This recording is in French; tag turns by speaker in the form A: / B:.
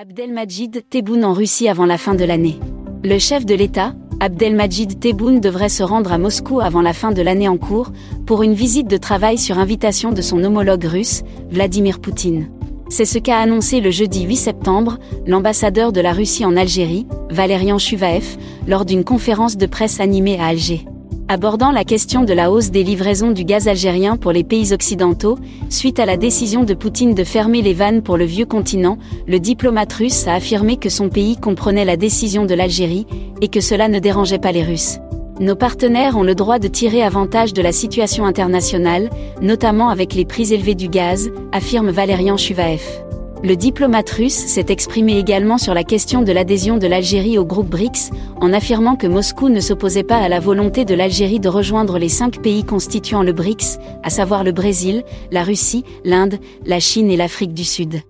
A: Abdelmajid Tebboune en Russie avant la fin de l'année. Le chef de l'État, Abdelmajid Tebboune devrait se rendre à Moscou avant la fin de l'année en cours pour une visite de travail sur invitation de son homologue russe, Vladimir Poutine. C'est ce qu'a annoncé le jeudi 8 septembre l'ambassadeur de la Russie en Algérie, Valérian Chuvaev, lors d'une conférence de presse animée à Alger abordant la question de la hausse des livraisons du gaz algérien pour les pays occidentaux, suite à la décision de Poutine de fermer les vannes pour le vieux continent, le diplomate russe a affirmé que son pays comprenait la décision de l'Algérie et que cela ne dérangeait pas les Russes. Nos partenaires ont le droit de tirer avantage de la situation internationale, notamment avec les prix élevés du gaz, affirme Valérian Chuvaev. Le diplomate russe s'est exprimé également sur la question de l'adhésion de l'Algérie au groupe BRICS, en affirmant que Moscou ne s'opposait pas à la volonté de l'Algérie de rejoindre les cinq pays constituant le BRICS, à savoir le Brésil, la Russie, l'Inde, la Chine et l'Afrique du Sud.